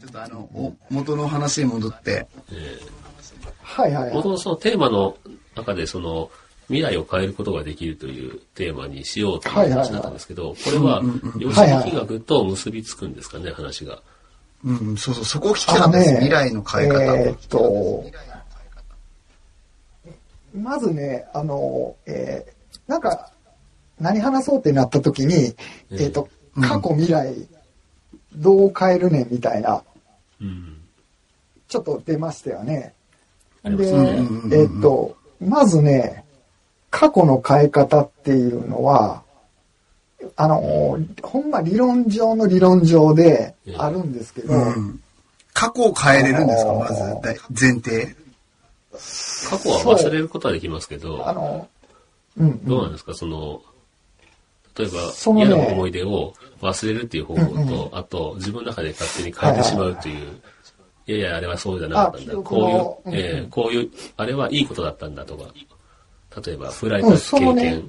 ちょっとあの、お元の話に戻って、はいはいはい。元々そのテーマの中で、その、未来を変えることができるというテーマにしようという話だったんですけど、これは、量子力学と結びつくんですかね、話が。うん、そうそう、そこを聞きたかったです。未来の変え方。えーっと、まずね、あの、えーなんか、何話そうってなった時に、えーっと、過去未来、どう変えるねんみたいな、うん。ちょっと出ましたよね。で、ありますねうんうんうんえーっと、まずね、過去の変え方っていうのは、あの、ほんま理論上の理論上であるんですけど、うん。過去を変えれるんですか？まず、大前提。過去は忘れることはできますけど、あの、うん、うんどうなんですか、その、例えば、そのね嫌な思い出を忘れるっていう方法と、あと、自分の中で勝手に変えてしまうという、いやいや、あれはそうじゃなかったんだ。このういう、えうんうんーこういう、あれはいいことだったんだとか、例えば、振られたうん経験、そのね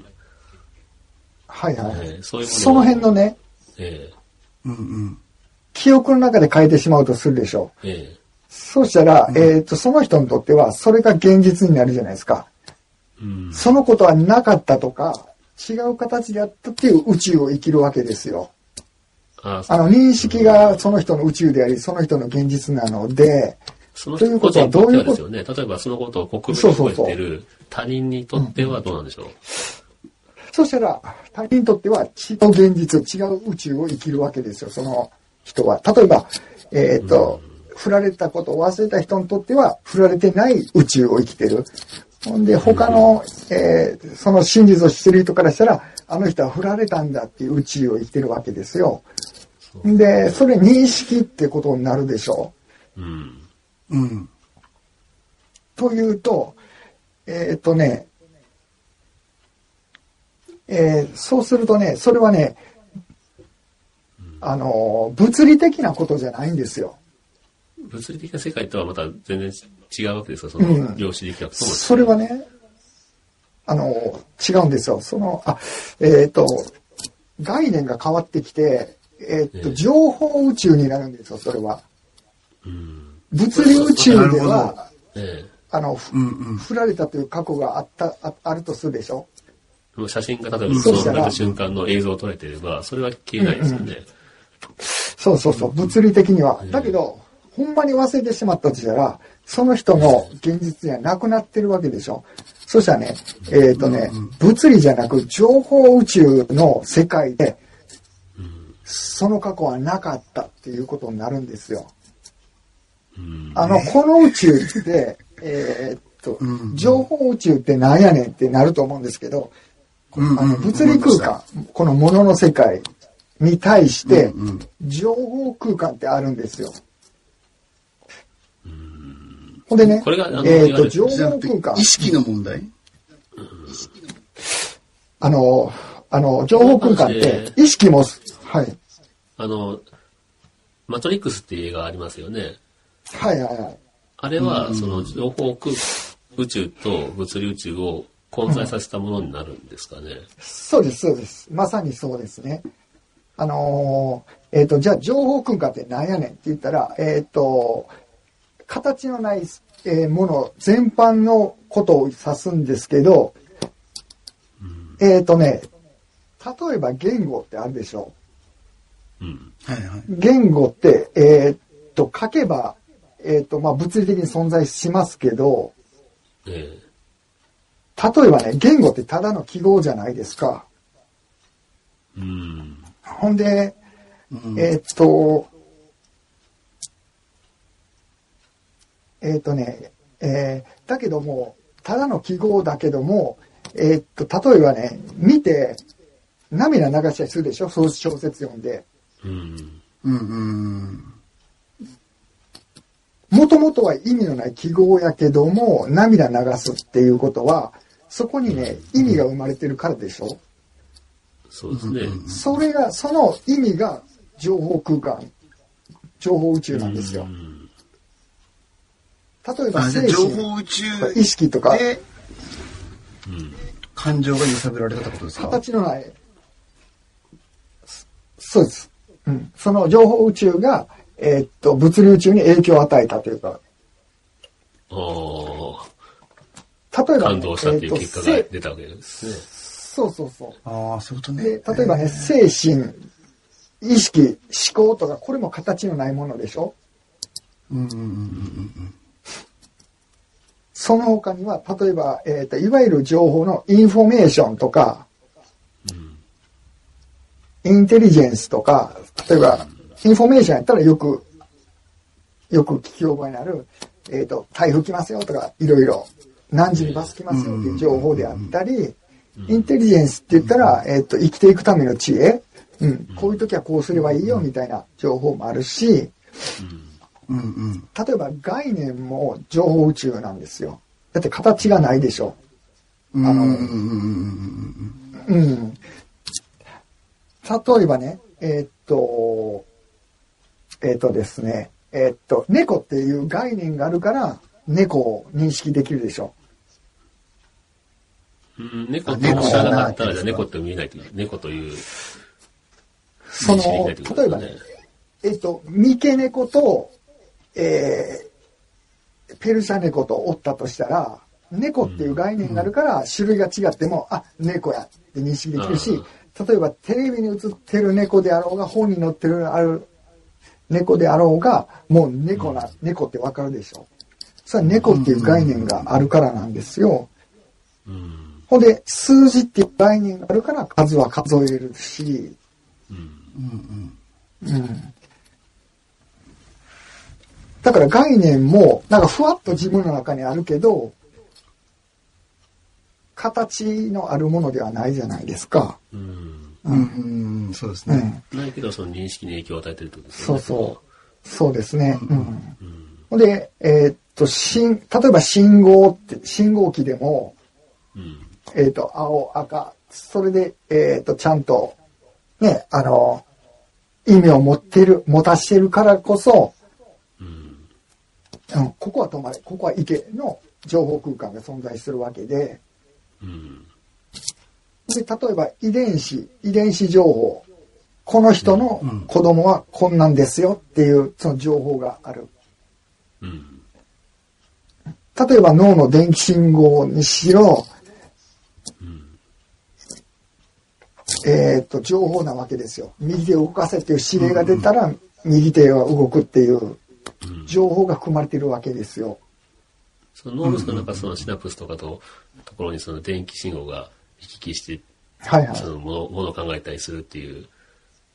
はいはい。えーそういうものをその辺のね、えうんうん。記憶の中で変えてしまうとするでしょう。ーえそうしたら、えっ、と、その人にとっては、それが現実になるじゃないですか。ーうん。そのことはなかったとか、違う形であったっていう宇宙を生きるわけですよ。ああの、認識がその人の宇宙であり、その人の現実なので、そのという人個ことってはどういうこと？ですよね。例えばそのことを国そう分にそうそう覚えてる他人にとってはどうなんでしょう？そしたら、他人にとっては違う現実、違う宇宙を生きるわけですよ、その人は。例えば、えっ、と、振られたことを忘れた人にとっては、振られてない宇宙を生きてる。ほんで、他の、えーその真実を知ってる人からしたら、あの人は振られたんだっていう宇宙を生きてるわけですよ。で、それ認識ってことになるでしょうん。うん。う。というと、えっ、とね、えーそうするとね、それはね、あの、物理的なことじゃないんですよ。物理的な世界とはまた全然違うわけですか、そうんの量子力学とも。それはね、あの、違うんですよ。その、あ、えっ、と、概念が変わってきて、えっ、と、ええ情報宇宙になるんですよ、それは。うん。物理宇宙では、えあの、ふうんうん。振られたという過去があった、ああるとするでしょ？写真が例えばそしたらその振られた瞬間の映像を撮れてれば、それは消えないですよね。そうそうそう、物理的には。だけど、ほんまに忘れてしまったとしたら、その人の現実にはなくなってるわけでしょ。そしたらね、えっ、とね、物理じゃなく情報宇宙の世界で、その過去はなかったっていうことになるんですよ。うん。あの、この宇宙って、えーっとうん、情報宇宙ってなんやねんってなると思うんですけど、うんあの物理空間、この物の世界に対してうんうん、情報空間ってあるんですよ。ほんでねこれがえーっと、いわゆる情じゃなくて報空間意、識の問題？あの、あの、情報空間って、意識も、はい、あの、マトリックスっていう映画ありますよね。はいはいはい。あれは、その情報空宇宙と物理宇宙を混在させたものになるんですかね。そうです、そうです。まさにそうですね。あのーえっ、と、じゃあ情報空間って何やねんって言ったら、えっ、と、形のない、えーもの全般のことを指すんですけど、えっ、とね、例えば言語ってあるでしょうん。はいはい。言語って、えっ、と、書けば、えっ、と、まあ、物理的に存在しますけど、え例えばね、言語ってただの記号じゃないですか。えうん。ほんで、うんえーっと、えーっとね、えーだけども、ただの記号だけども、えーっと、例えばね、見て、涙流したりするでしょ？そう小説読んで。うん。うんうん。もともとは意味のない記号やけども、涙流すっていうことは、そこにね、意味が生まれてるからでしょ？そうですね。それが、その意味が情報空間、情報宇宙なんですよう。ん例えば精あ情神、報宇宙意識とか、でうん。感情が揺さぶられたってことですか？形のない、そそうです。うん。その情報宇宙が、えーっと、物理宇宙に影響を与えたというか、おー例えば、感動したっていう結果が出たわけですね。せそうそうそう。ああ、そういうことね。で、例えばね、精神、意識、思考とか、これも形のないものでしょ？うんうんうんうんその他には、例えば、えっ、と、いわゆる情報のインフォメーションとか、インテリジェンスとか、例えば、インフォメーションやったらよく、よく聞き覚えのある、えっ、と、台風来ますよとか、いろいろ、何時にバス来ますよっていう情報であったり、インテリジェンスって言ったら、えっ、と、生きていくための知恵、うん、こういう時はこうすればいいよみたいな情報もあるし、うんうん。例えば概念も情報宇宙なんですよ。だって形がないでしょ。うんあのうんうんうんうん。例えばね、えーっと、えーっとですね、えーっと、猫っていう概念があるから、猫を認識できるでしょ。うん、猫って知らなかったら、じゃあ猫って見えないという、猫というその例えばねえーっと、三毛猫と、えー、ペルシャ猫とおったとしたら、猫っていう概念があるから、種類が違っても、あ、猫やって認識できるし、例えばテレビに映ってる猫であろうが、本に載ってるある猫であろうが、もう猫な、猫ってわかるでしょ。それは猫っていう概念があるからなんですよ。うん。ほんで、数字っていう概念があるから数は数えれるし、うん。うん。だから概念も、なんかふわっと自分の中にあるけど、形のあるものではないじゃないですか。うん。うんうん。そうですうね。ん。ないけど、その認識に影響を与えてるってことですよね。そうそう。そうですね。うん。うん。で、えーっと、信、例えば信号って、信号機でも、うん。えーっと、青、赤、それで、えーっと、ちゃんと、ね、あの、意味を持ってる、持たしてるからこそ、うん。うん、ここは止まれ、ここは行けの情報空間が存在するわけで、うん。で、例えば遺伝子、遺伝子情報、この人の子供はこんなんですよっていうその情報がある。うん。例えば脳の電気信号にしろ、えっ、と、情報なわけですよ。右手を動かせっていう指令が出たら、右手は動くっていう情報が含まれているわけですよ。その脳みその中、そのシナプスとかと、ところにその電気信号が行き来して、はいはいそ。のものものを考えたりするっていう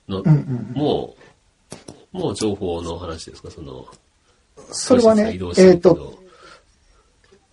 の、うんうんもう、もう情報の話ですか、その、それはねえっ、と、るけど、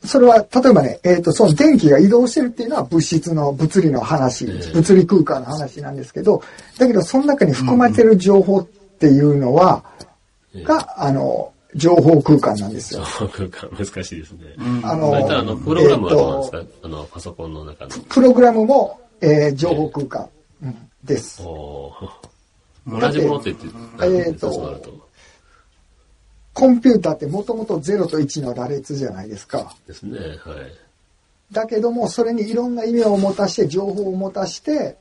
それは、例えばね、えっ、と、その電気が移動してるっていうのは物質の物理の話、ええ。物理空間の話なんですけど、だけど、その中に含まれてる情報っていうのは、ええが、あの、情報空間なんです情よ。報空間難しいですね。あのあの、プログラムはどうなんですか、あの、パソコンの中の。プログラムも、えー情報空間、うんです。おー同じものって言って、何えーとですかそうなると。コンピューターってもともと0と1の羅列じゃないですか。ですね、はい。だけども、それにいろんな意味を持たして、情報を持たして、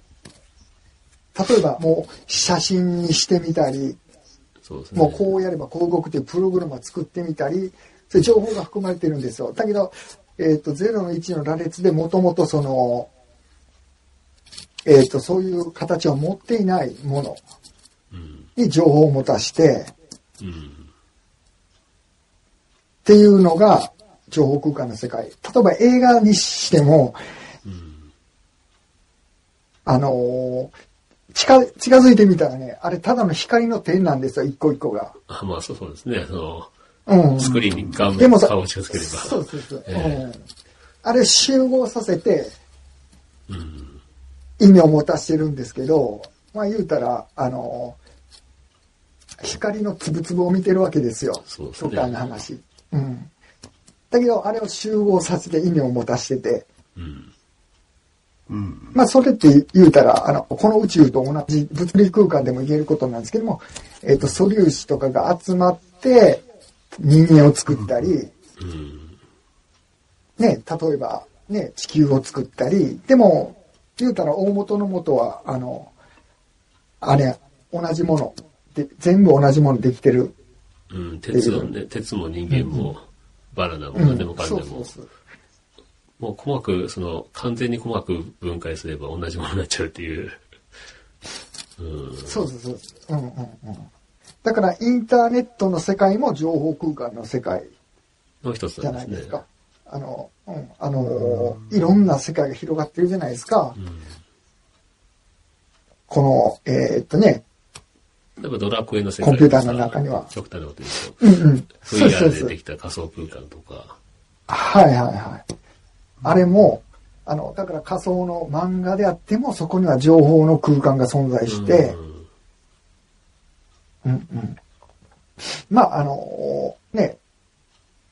例えばもう写真にしてみたり、そうですね。もうこうやればこう動くっていうプログラムを作ってみたり、そういう情報が含まれてるんですよ。だけど、えっ、と、0の1の羅列でもともとその、えっ、と、そういう形を持っていないものうん。に情報を持たして、うん。っていうのが情報空間の世界。例えば映画にしても、うん。あのー近、近づいてみたらね、あれただの光の点なんですよ、一個一個が。あ、まあそうそうですね。その、うん。スクリーンに顔でもさ顔を近づければ。そうそうそう。ええうんあれ集合させてうん。意味を持たしてるんですけど、まあ言うたら、あのー光のつぶつぶを見てるわけですよ。そうですね極端な話。うん。だけど、あれを集合させて意味を持たしてて、うん。うん。まあ、それって言うたら、あの、この宇宙と同じ物理空間でも言えることなんですけども、えっ、と、素粒子とかが集まって、人間を作ったり、うん。ね、例えば、ね、地球を作ったり、でも、言うたら大元の元は、あの、あれ、同じもの、で全部同じものできてる。うん、鉄のね、鉄も人間も、バナナも何でもかんでも、そうそうそう。もう細かく、その、完全に細かく分解すれば同じものになっちゃうっていう。うん。そうそうそう。うんうんうん。だからインターネットの世界も情報空間の世界の一つじゃなんですね。ですか。あの、うん、あの、いろんな世界が広がってるじゃないですか。うん。この、えーっとね、例えばドラクエの世界コンピューターの中には極端なこと言うと、うんうん。そうそ VR うそうでで。きた仮想空間とか、はいはいはい。あれも、あの、だから仮想の漫画であっても、そこには情報の空間が存在して、うんうんうん。まあ、あの、ね、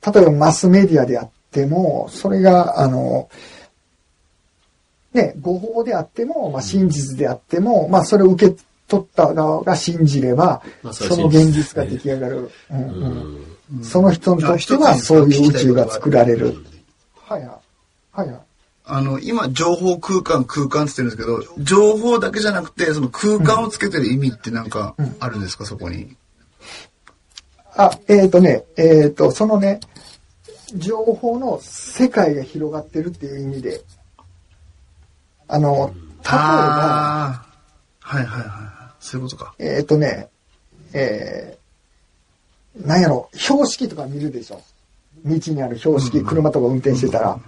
例えばマスメディアであっても、それが、あの、ね、誤報であっても、まあ、真実であっても、まあ、それを受け取った側が信じれば、まあその現実が出来上がる。うんううんん。その人にとっては、そういう宇宙が作られる。はいはい。はいはい。あの、今、情報空間、空間って言ってるんですけど、情報だけじゃなくて、その空間をつけてる意味ってなんかあるんですか、そこに？あ、えっ、とね、えっ、と、そのね、情報の世界が広がってるっていう意味で、あの、例えば。はいはいはいはい。そういうことか。えっ、とね、えー、なんやろ、標識とか見るでしょ。道にある標識、車とか運転してたら。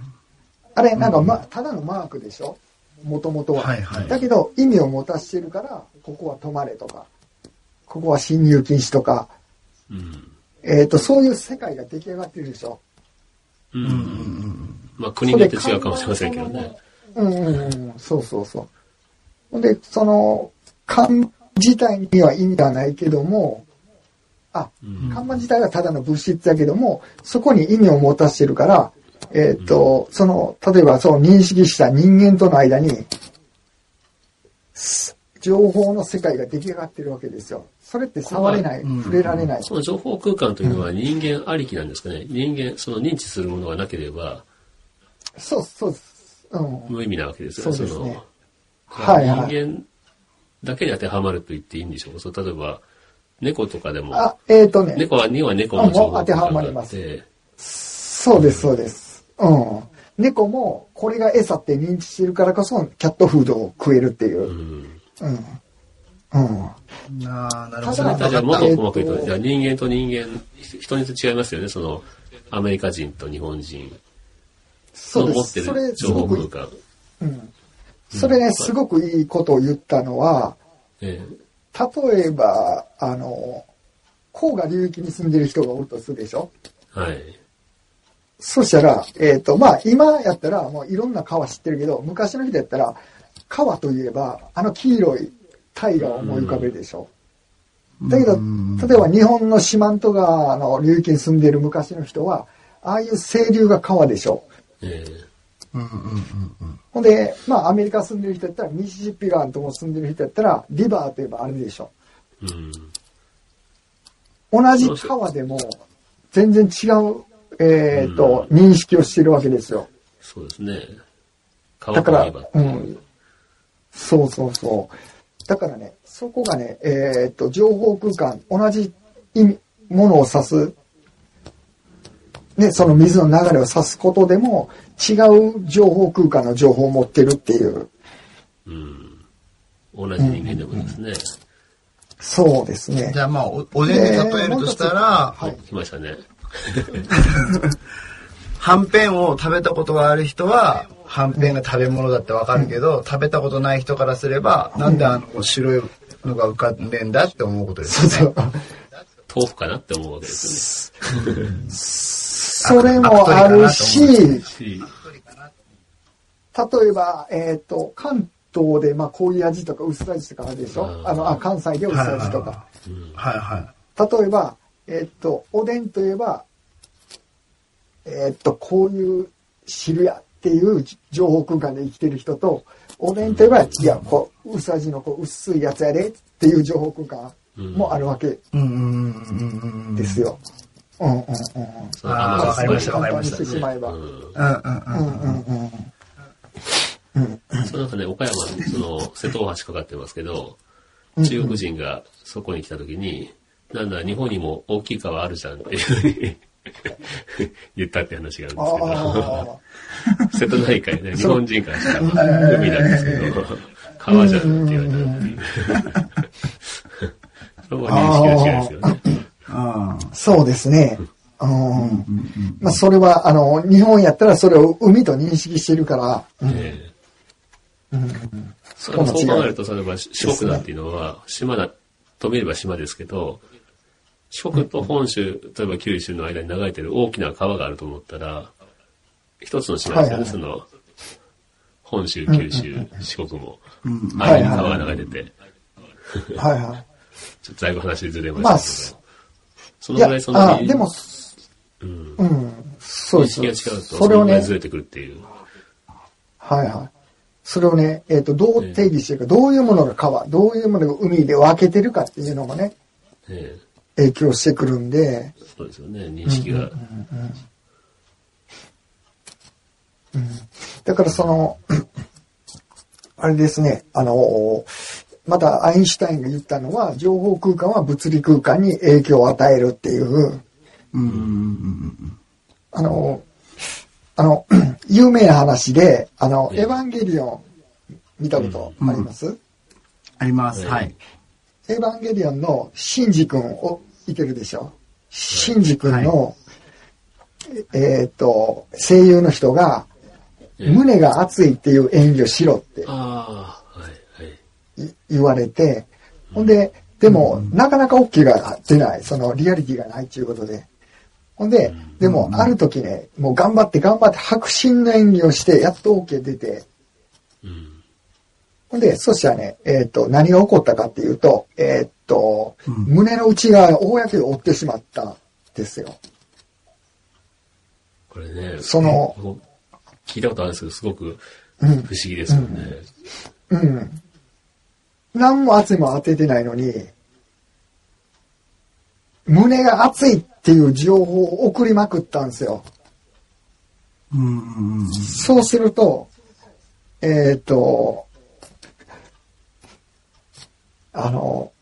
あれ、なんか、ま、ただのマークでしょ？もともとは。はいはいだけど、意味を持たしてるから、ここは止まれとか、ここは侵入禁止とか、うん。えっ、と、そういう世界が出来上がってるでしょ？うん。まあ国によって違うかもしれませんけどね。うんうんうん、そうそうそう。ほんで、その、看板自体には意味がないけども、あ、うん看板自体はただの物質だけども、そこに意味を持たしてるから、えっ、と、その、例えばその認識した人間との間に、す情報の世界が出来上がってるわけですよ。それって触れない、うん触れられない。その情報空間というのは人間ありきなんですかね。人間、その認知するものがなければそうそうです。うん。無意味なわけですよそうですねのはいはい人間だけに当てはまると言っていいんでしょうか。そう例えば、猫とかでも、あ、えっ、とね。猫はには猫の情報当てはまりますそうです、そうです。うん。猫も、これが餌って認知してるからこそ、キャットフードを食えるっていうう。ん。うん。うん。なあ、なるほただ。じゃあもっと細かく言うと、えっとじゃあ人間と人間、人によって違いますよね。その、アメリカ人と日本人そうです。それ、る情報すごく空、間。うん。それね、すごくいいことを言ったのは、え例えば、あの、黄河流域に住んでる人がおるとするでしょ？えはい。そしたら、えっ、と、まあ、今やったら、もういろんな川知ってるけど、昔の人やったら、川といえば、あの黄色い大河を思い浮かべるでしょ。だけど、例えば日本の四万十川の流域に住んでいる昔の人は、ああいう清流が川でしょ。ええうんうんうんうん。ほんで、まあアメリカ住んでる人やったら、ミシシッピ川のとこ住んでる人やったら、リバーといえばあれでしょ。うん。同じ川でも、全然違う、えっ、と、認識をしてるわけですよ。そうですね。川だから。うん。そうそうそう。だからね、そこがね、えっ、と、情報空間、同じ意味、ものを指す、ね、その水の流れを指すことでも、違う情報空間の情報を持ってるっていう、うん。同じ人間でもですね。そうですねじ。ゃあまあ、おおでんで例えるとしたら、はい。来ましたね。はんぺんを食べたことがある人は、はんぺんが食べ物だってわかるけど、食べたことない人からすれば、なんであの白いのが浮かんでんだって思うことですよね。そうそう。豆腐かなって思うわけですそれもあるし、例えば、えっ、と、関東で、まあ、濃い味とか薄味とかあるでしょ？うんあの、あ、関西で薄味とか。うんはいはい。例えば、えっと、おでんといえば、えっと、こういう汁やっていう情報空間で生きてる人と、おでんといえば、いや、こう、薄味のこう薄いやつやでっていう情報空間もあるわけうんうんうんうんうん。ですよ。うんうんうんうん。そのあー甘さわかりました簡単にしてしまえば。うんうんうんうん。うんうんうん。その中ね、岡山、その、瀬戸大橋かかってますけど、中国人がそこに来た時に、なんだ、日本にも大きい川あるじゃんっていうふうに 言ったって話があるんですけど、瀬戸内海ね、日本人からしたら海なんですけど、川じゃんって言われたっていう。そこは認識が違いですよね。そうですね。うん。まあ、それは、あの、日本やったらそれを海と認識してるから。うん。えー、うん。そう考えると、例えば四国なんていうのは、島だ、と見れば島ですけど、四国と本州、例えば九州の間に流れてる大きな川があると思ったら、一つの島ですよね、その、本州、九州、四国も、間に川が流れてて。はいはい。ちょっとだいぶ話ずれましたけど。そのぐらいその、あでも、うん。うん。そうです。認識が違うと、それをね、ずれてくるっていう。はいはい。それをね、えっ、ー、と、どう定義してるか、どういうものが川、どういうものが海で分けてるかっていうのもね、えー、影響してくるんで。そうですよね、認識が。うん、うんうん、だからその、あれですね、あの、またアインシュタインが言ったのは、情報空間は物理空間に影響を与えるっていう、うん、あの、あの、有名な話で、あの、エヴァンゲリオン見たことあります、うん、あります。はい。エヴァンゲリオンのシンジ君をいてるでしょ？シンジ君の、はい、えっ、と、声優の人が、胸が熱いっていう演技をしろって言われて、ほんで、でも、なかなか OK が出ない、そのリアリティがないということで。ほんで、でも、ある時ね、もう頑張って頑張って白真の演技をして、やっと OK 出て、ほんで、そしたらね、えっ、と、何が起こったかっていうと、えっ、と、胸の内側を公に折ってしまったんですよ。これね、その、聞いたことあるんですけど、すごく不思議ですよね。うん。うん、何も圧も当ててないのに、胸が熱いっていう情報を送りまくったんですよ。うんそうすると、えっ、ー、と、あの、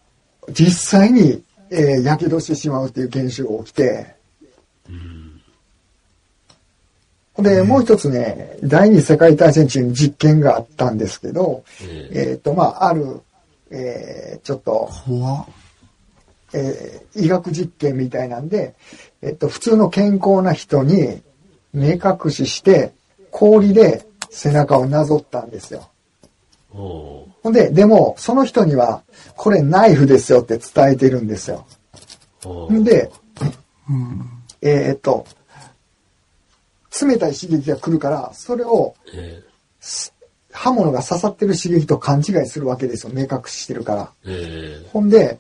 実際に、えー、やけどしてしまうっていう現象が起きて、で、もう一つね、第二次世界大戦中に実験があったんですけど、えっ、ー、と、まあ、ある、えー、ちょっと、えー、医学実験みたいなんで、えっと、普通の健康な人に目隠しして、氷で背中をなぞったんですよ。ほんで、でも、その人には、これナイフですよって伝えてるんですよ。んで、えー、っと、冷たい刺激が来るから、それを、えー、刃物が刺さってる刺激と勘違いするわけですよ。目隠してるから。えー、ほんで、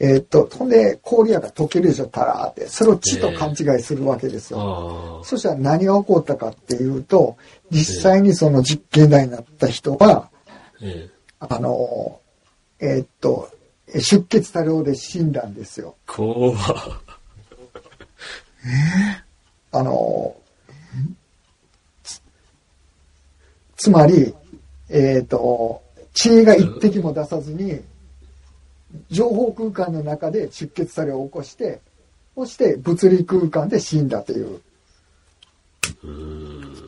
えー、っと、ほんで、氷やが溶けるでしょ、たらーって。それを血と勘違いするわけですよ。そしたら何が起こったかっていう。と、実際にその実験台になった人が、あの、えー、っと、出血多量で死んだんですよ。怖えー、あの、つまり、えっ、と、血が一滴も出さずに、情報空間の中で出血作用を起こして、そして物理空間で死んだという。うん。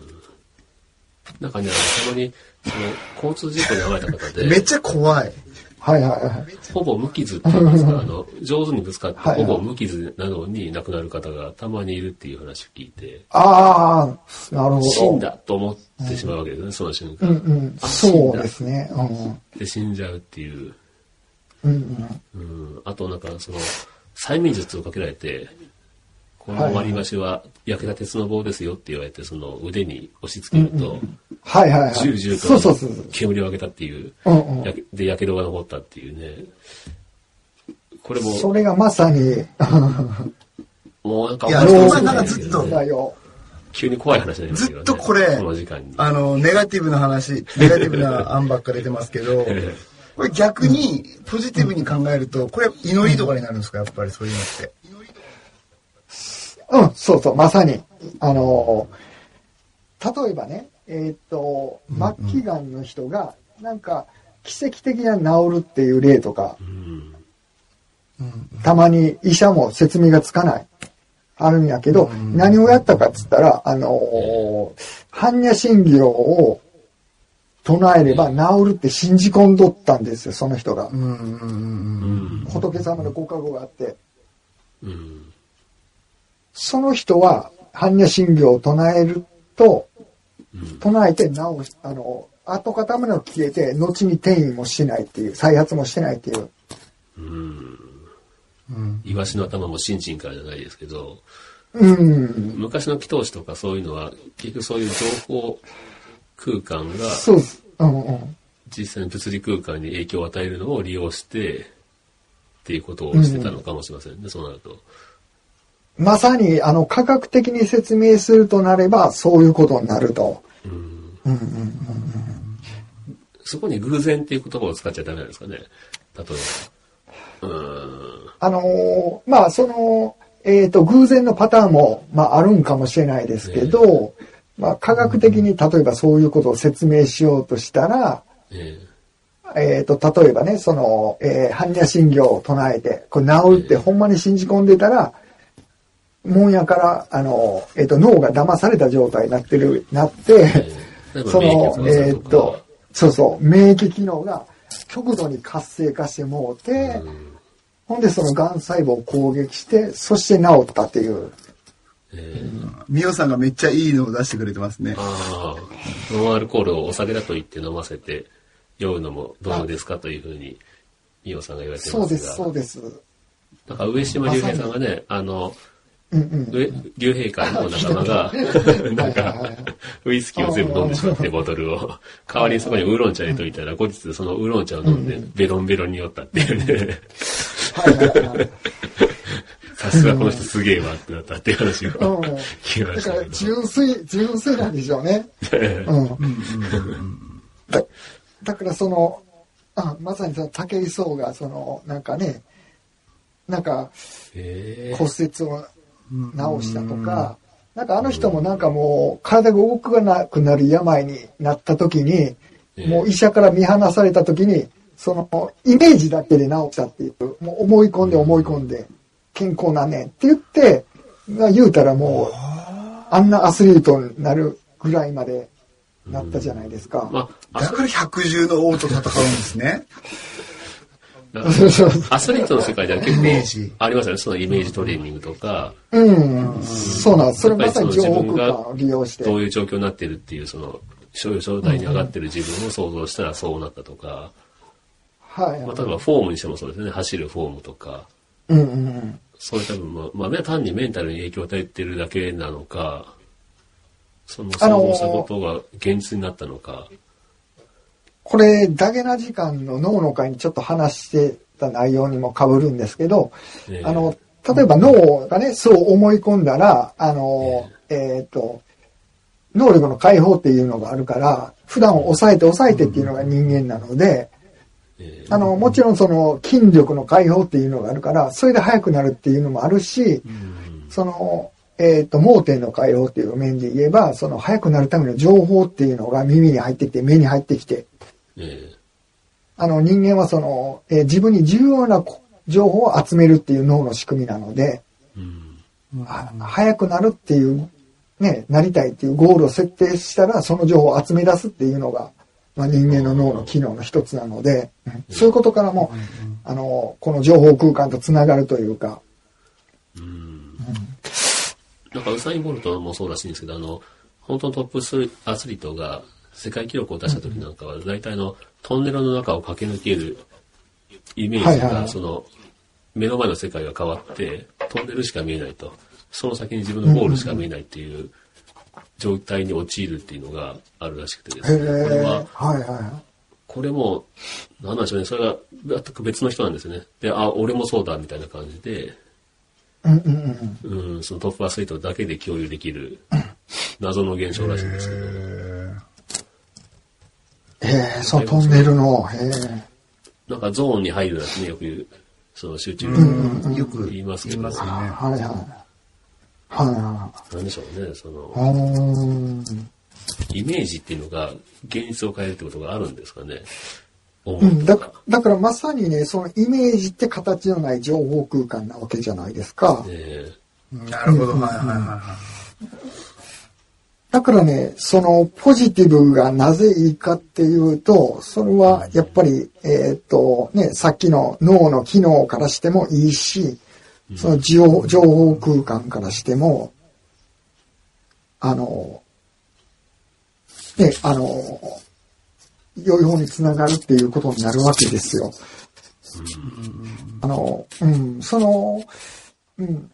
なんかね、たまに、その、交通事故に遭われた方で。めっちゃ怖い。はいはいはい。ほぼ無傷って言うんですか、あの、上手にぶつかって、ほぼ無傷なのに亡くなる方がたまにいるっていう話を聞いて。ああ、なるほど。死んだと思ってしまうわけですね、その瞬間。うんうん、そうですね。うん、で、死んじゃうっていう。うんうん。うん。あとなんかその、催眠術をかけられて、この割り箸は焼けた鉄の棒ですよって言われて、その腕に押し付けると、はいはいはい。ジュージューと煙を上げたっていう、で、焼けどが残ったっていうね。これも。それがまさに、もうなんか、いや、なんかずっと、急に怖い話になりますけど、ね、ずっとこれ、この時間に。あの、ネガティブな話、ネガティブな案ばっか出てますけど、これ逆にポジティブに考えると、これ祈りとかになるんですか、やっぱりそういうのって。うん、そうそう、まさに。あの、例えばね、えっ、ー、と、末期がんの人が、なんか、奇跡的に治るっていう例とか、うん。たまに医者も説明がつかない。あるんやけど、何をやったかっつったら、あのー般若心経を唱えれば治るって信じ込んどったんですよ、その人が。仏様のご加護があって。うん。その人は般若心経を唱えると、唱えて治し、あの、後固めの消えて、後に転移もしないっていう、再発もしてないっていう。うん。うんイワシの頭も新人からじゃないですけど、うん。昔の祈祷師とかそういうのは、結局そういう情報空間がそうです。うんうん。実際に物理空間に影響を与えるのを利用して、っていうことをしてたのかもしれませんね、そうなると。まさに、あの、科学的に説明するとなれば、そういうことになると。そこに偶然っていう言葉を使っちゃダメなんですかね。例えば。うん。あのーまあ、その、えっ、と、偶然のパターンも、まあ、あるんかもしれないですけど、まあ、科学的に例えばそういうことを説明しようとしたら、ええっ、と、例えばね、その、えー般若心経を唱えて、これ治るってほんまに信じ込んでたら、もんやから、あの、えっ、と、脳が騙された状態になってる、なって、その、えっ、が下がるとそうそう、免疫機能が極度に活性化してもうて、うんほんでその癌細胞を攻撃して、そして治ったっていう。えーミオさんがめっちゃいいのを出してくれてますね。ああ、ノンアルコールをお酒だと言って飲ませて酔うのもどうですかというふうに、ミオさんが言われてますが。そうです、そうです。なんか上島竜兵さんがね、あの、うんうん。上竜兵会の仲間が、なんか、ウイスキーを全部飲んでしまって、ボトルを。代わりにそこにウーロン茶入れといたら、後日そのウーロン茶を飲んで、ベロンベロンに酔ったっていうね。はいはいはい。さすがこの人すげえわってなったっていう話をうん聞きまだからしたけど。純粋、純粋なんでしょうね。うん。だだからその、あまさにその武井壮がその、なんかね、なんか骨折を治したとか、なんかあの人もなんかもう体が動かなくなる病になった時に、ええもう医者から見放された時に、そのイメージだけで治したっていう、もう思い込んで思い込んで、健康なねんって言って、まあ言うたらもう、あんなアスリートになるぐらいまでなったじゃないですか。まあ、だから百獣の王と戦うんですね。あアスリートの世界では結構ありますよね。そのイメージトレーニングとか、うん、そうなんです。それまさに自分が。どういう状況になってるっていう、その、所有状態に上がってる自分を想像したらそうなったとか、はい。まあ、例えばフォームにしてもそうですね。走るフォームとか、うんうんうん。そういう多分、まあ、まあ、単にメンタルに影響を与えてるだけなのか、そのあのー想像したことが現実になったのか、これ、ダゲな時間の脳の会にちょっと話してた内容にも被るんですけど、ええ。あの、例えば脳がね、そう思い込んだら、あの、えっ、と、能力の解放っていうのがあるから、普段を抑えて抑えてっていうのが人間なので、えあの、もちろんその筋力の解放っていうのがあるから、それで速くなるっていうのもあるし、その、えっ、と、盲点の解放っていう面で言えば、その速くなるための情報っていうのが耳に入ってきて、目に入ってきて、えあの人間はその、えー自分に重要なこ情報を集めるっていう脳の仕組みなので、えうん。は速くなるっていう、ね、なりたいっていうゴールを設定したら、その情報を集め出すっていうのが、まあ、人間の脳の機能の一つなので、うん。そういうことからも、あの、この情報空間とつながるというか、うん。なんかウサイン・ボルトもそうらしいんですけど、あの、本当のトップスアスリートが世界記録を出した時なんかは、大体あの、トンネルの中を駆け抜けるイメージが、その、目の前の世界が変わって、トンネルしか見えないと。その先に自分のゴールしか見えないっていう状態に陥るっていうのがあるらしくてですへね。これえ、は、はいはこれも、なんなんでしょうね。それが全く別の人なんですよね。で、あ、俺もそうだみたいな感じで、い。うんうんうん。うん、そのトップアスリートだけで共有できる謎の現象らしいんですけど、へえ、そのトンネルの、へえ。なんかゾーンに入るなんてね、よく言う、その集中う力んよく言いますけど、言いますよね。はいはい。はいはなんでしょうね、その、い。うーん。イメージっていうのが現実を変えるってことがあるんですかね。うん、だかだからまさにね、そのイメージって形のない情報空間なわけじゃないですか。えなるほど。はいはいはいはい。だからね、そのポジティブがなぜいいかっていうと、それはやっぱり、えーっとね、さっきの脳の機能からしてもいいし、その情報情報空間からしても、あの、ね、あの、良い方につながるっていうことになるわけですよ。あの、うん、その、うん、